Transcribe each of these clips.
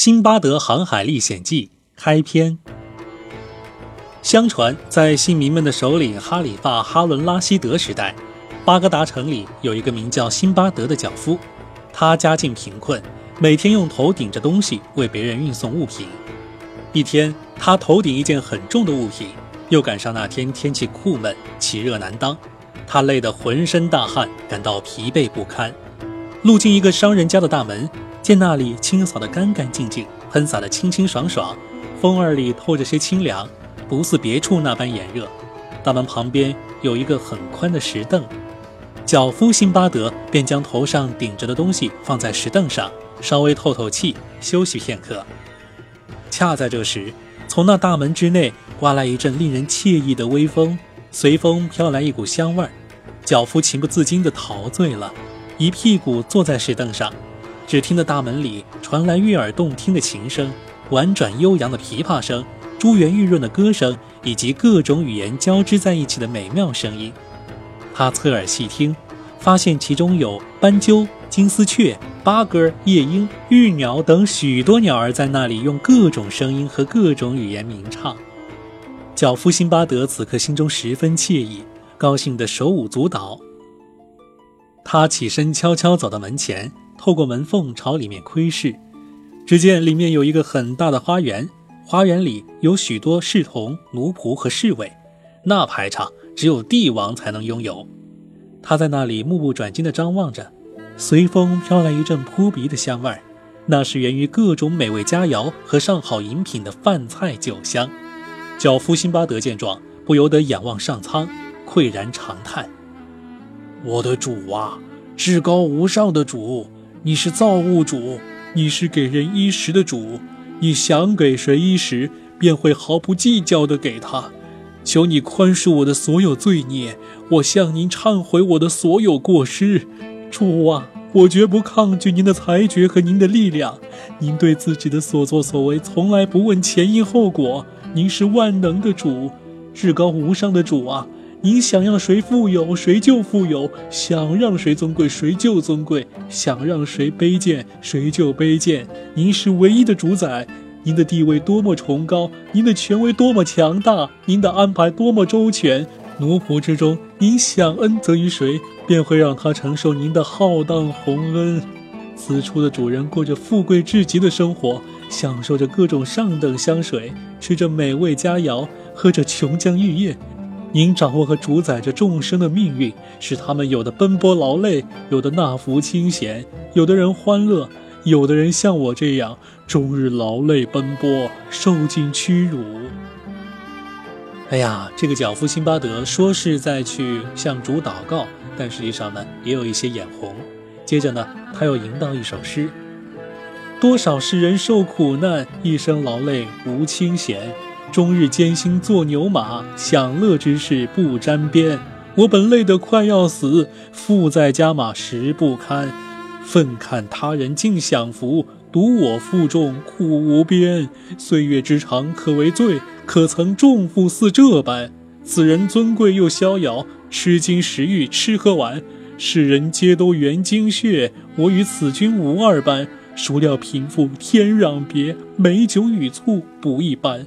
辛巴德航海历险记开篇。相传，在信民们的首领哈里发·哈伦·拉希德时代，巴格达城里有一个名叫辛巴德的脚夫。他家境贫困，每天用头顶着东西为别人运送物品。一天，他头顶一件很重的物品，又赶上那天天气酷闷，其热难当，他累得浑身大汗，感到疲惫不堪。路经一个商人家的大门，见那里清扫得干干净净，喷洒得清清爽爽，风儿里透着些清凉，不似别处那般炎热。大门旁边有一个很宽的石凳，脚夫辛巴德便将头上顶着的东西放在石凳上，稍微透透气，休息片刻。恰在这时，从那大门之内刮来一阵令人惬意的微风，随风飘来一股香味儿，脚夫情不自禁地陶醉了。一屁股坐在石凳上，只听得大门里传来悦耳动听的琴声、婉转悠扬的琵琶声、珠圆玉润的歌声，以及各种语言交织在一起的美妙声音。他侧耳细听，发现其中有斑鸠、金丝雀、八哥、夜莺、玉鸟等许多鸟儿在那里用各种声音和各种语言鸣唱。脚夫辛巴德此刻心中十分惬意，高兴得手舞足蹈。他起身，悄悄走到门前，透过门缝朝里面窥视。只见里面有一个很大的花园，花园里有许多侍童、奴仆和侍卫，那排场只有帝王才能拥有。他在那里目不转睛地张望着，随风飘来一阵扑鼻的香味儿，那是源于各种美味佳肴和上好饮品的饭菜酒香。脚夫辛巴德见状，不由得仰望上苍，喟然长叹。我的主啊，至高无上的主，你是造物主，你是给人衣食的主，你想给谁衣食，便会毫不计较地给他。求你宽恕我的所有罪孽，我向您忏悔我的所有过失。主啊，我绝不抗拒您的裁决和您的力量。您对自己的所作所为从来不问前因后果。您是万能的主，至高无上的主啊。你想让谁富有，谁就富有；想让谁尊贵，谁就尊贵；想让谁卑贱，谁就卑贱。您是唯一的主宰，您的地位多么崇高，您的权威多么强大，您的安排多么周全。奴仆之中，您想恩泽于谁，便会让他承受您的浩荡洪恩。此处的主人过着富贵至极的生活，享受着各种上等香水，吃着美味佳肴，喝着琼浆玉液。您掌握和主宰着众生的命运，使他们有的奔波劳累，有的纳福清闲，有的人欢乐，有的人像我这样终日劳累奔波，受尽屈辱。哎呀，这个脚夫辛巴德说是在去向主祷告，但实际上呢，也有一些眼红。接着呢，他又吟到一首诗：多少世人受苦难，一生劳累无清闲。终日艰辛做牛马，享乐之事不沾边。我本累得快要死，负在家马实不堪。愤看他人尽享福，独我负重苦无边。岁月之长可为罪，可曾重负似这般？此人尊贵又逍遥，吃金食玉吃喝玩。世人皆都缘精血，我与此君无二般。孰料贫富天壤别，美酒与醋不一般。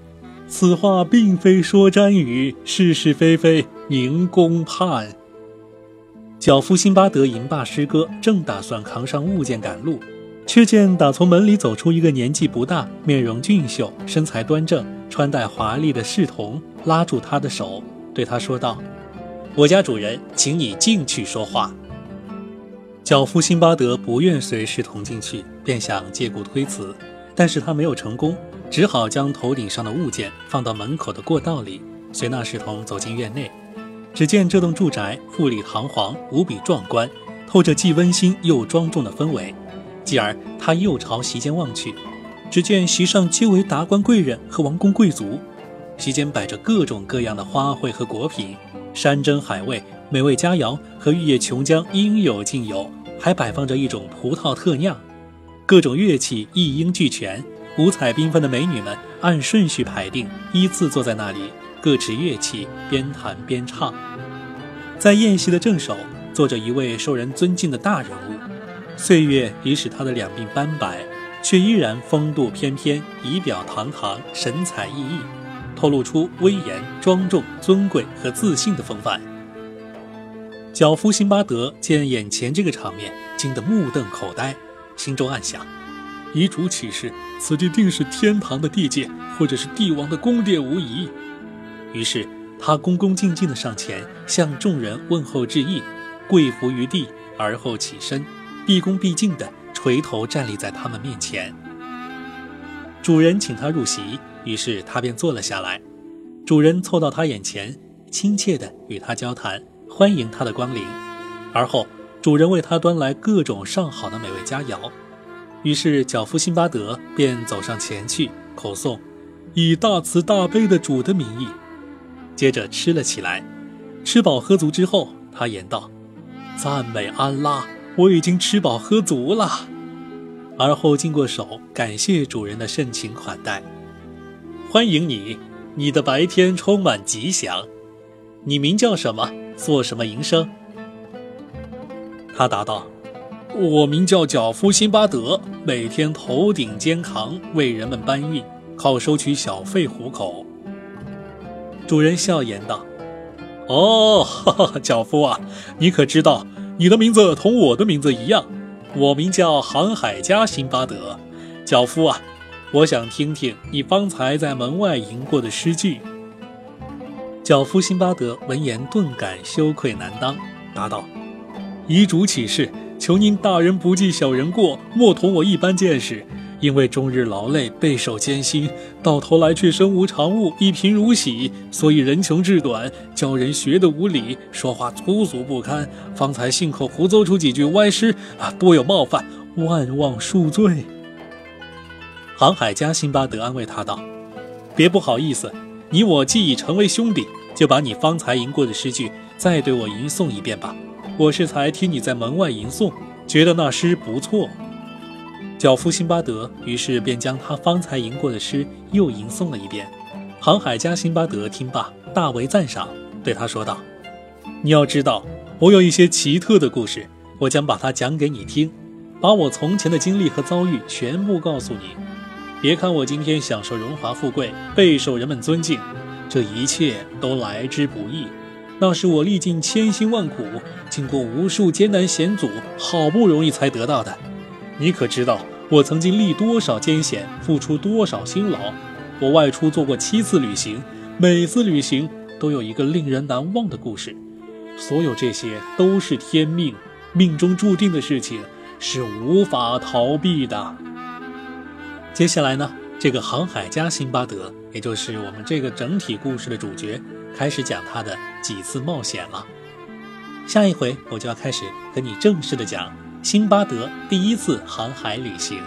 此话并非说詹语，是是非非宁公判。脚夫辛巴德吟罢诗歌，正打算扛上物件赶路，却见打从门里走出一个年纪不大、面容俊秀、身材端正、穿戴华丽的侍童，拉住他的手，对他说道：“我家主人，请你进去说话。”脚夫辛巴德不愿随侍童进去，便想借故推辞，但是他没有成功。只好将头顶上的物件放到门口的过道里，随那侍童走进院内。只见这栋住宅富丽堂皇，无比壮观，透着既温馨又庄重的氛围。继而他又朝席间望去，只见席上皆为达官贵人和王公贵族，席间摆着各种各样的花卉和果品，山珍海味、美味佳肴和玉液琼浆应有尽有，还摆放着一种葡萄特酿，各种乐器一应俱全。五彩缤纷的美女们按顺序排定，依次坐在那里，各持乐器，边弹边唱。在宴席的正首坐着一位受人尊敬的大人物，岁月已使他的两鬓斑白，却依然风度翩翩、仪表堂堂、神采奕奕，透露出威严、庄重、尊贵和自信的风范。脚夫辛巴德见眼前这个场面，惊得目瞪口呆，心中暗想：遗嘱启示，此地定是天堂的地界，或者是帝王的宫殿无疑。于是他恭恭敬敬地上前，向众人问候致意，跪伏于地，而后起身，毕恭毕敬地垂头站立在他们面前。主人请他入席，于是他便坐了下来。主人凑到他眼前，亲切地与他交谈。欢迎他的光临，而后主人为他端来各种上好的美味佳肴，于是脚夫辛巴德便走上前去口诵，以大慈大悲的主的名义，接着吃了起来。吃饱喝足之后，他言道：“赞美安拉，我已经吃饱喝足了。”而后敬过手，感谢主人的盛情款待。欢迎你，你的白天充满吉祥。你名叫什么？做什么营生？他答道：“我名叫脚夫辛巴德，每天头顶肩扛为人们搬运，靠收取小费糊口。”主人笑言道：“哦，哈哈，脚夫啊，你可知道你的名字同我的名字一样？我名叫航海家辛巴德。脚夫啊，我想听听你方才在门外吟过的诗句。”脚夫辛巴德闻言顿感羞愧难当，答道：“遗嘱启示，求您大人不计小人过，莫同我一般见识。因为终日劳累，备受艰辛，到头来却身无长物，一贫如洗，所以人穷志短，教人学得无礼，说话粗俗不堪，方才信口胡诌出几句歪诗啊，多有冒犯，万望恕罪。”航海家辛巴德安慰他道：“别不好意思，你我既已成为兄弟。”就把你方才吟过的诗句再对我吟诵一遍吧。我是才听你在门外吟诵，觉得那诗不错。脚夫辛巴德于是便将他方才吟过的诗又吟诵了一遍。航海家辛巴德听罢，大为赞赏，对他说道：“你要知道，我有一些奇特的故事，我将把它讲给你听，把我从前的经历和遭遇全部告诉你。别看我今天享受荣华富贵，备受人们尊敬。”这一切都来之不易，那是我历尽千辛万苦，经过无数艰难险阻，好不容易才得到的。你可知道我曾经历多少艰险，付出多少辛劳？我外出做过七次旅行，每次旅行都有一个令人难忘的故事。所有这些都是天命，命中注定的事情，是无法逃避的。接下来呢？这个航海家辛巴德，也就是我们这个整体故事的主角，开始讲他的几次冒险了。下一回我就要开始跟你正式的讲辛巴德第一次航海旅行。